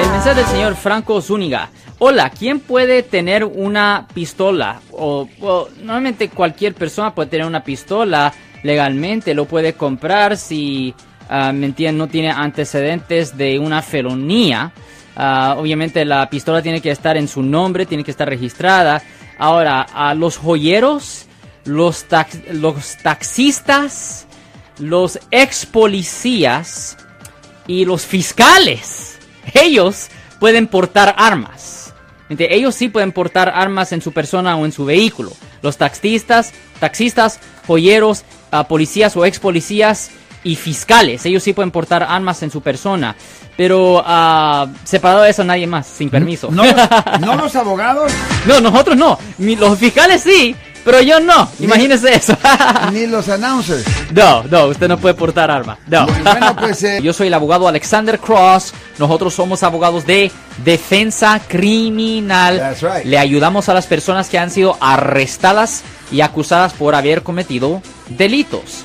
El mensaje del señor Franco Zúñiga. Hola, ¿quién puede tener una pistola? O, normalmente cualquier persona puede tener una pistola legalmente, lo puede comprar si, ah, no tiene antecedentes de una felonía. Ah, obviamente la pistola tiene que estar en su nombre, tiene que estar registrada. Ahora, a los joyeros, los, los taxistas, los ex policías y los fiscales, ellos pueden portar armas. Ellos sí pueden portar armas en su persona o en su vehículo. Los taxistas, taxistas, joyeros, policías o ex policías y fiscales, ellos sí pueden portar armas en su persona. Pero ah, separado de eso, nadie más, sin permiso. No, no los abogados No, nosotros no. Los fiscales sí, pero yo no. Imagínese eso. ni los announcers. no, no, usted no puede portar arma. No. Bueno, pues, eh, Yo soy el abogado Alexander Cross. Nosotros somos abogados de defensa criminal. That's right. Le ayudamos a las personas que han sido arrestadas y acusadas por haber cometido delitos.